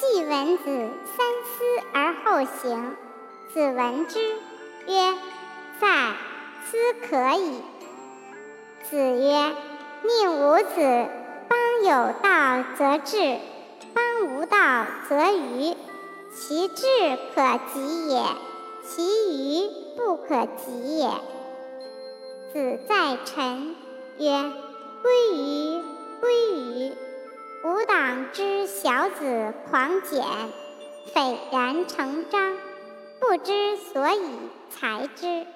季文子三思而后行。子闻之曰：“在，斯可矣。”子曰：“宁无子，邦有道则治，邦无道则愚。其志可及也，其愚不可及也。”子在臣曰：“，归于！吾党之小子狂简，斐然成章，不知所以才之。”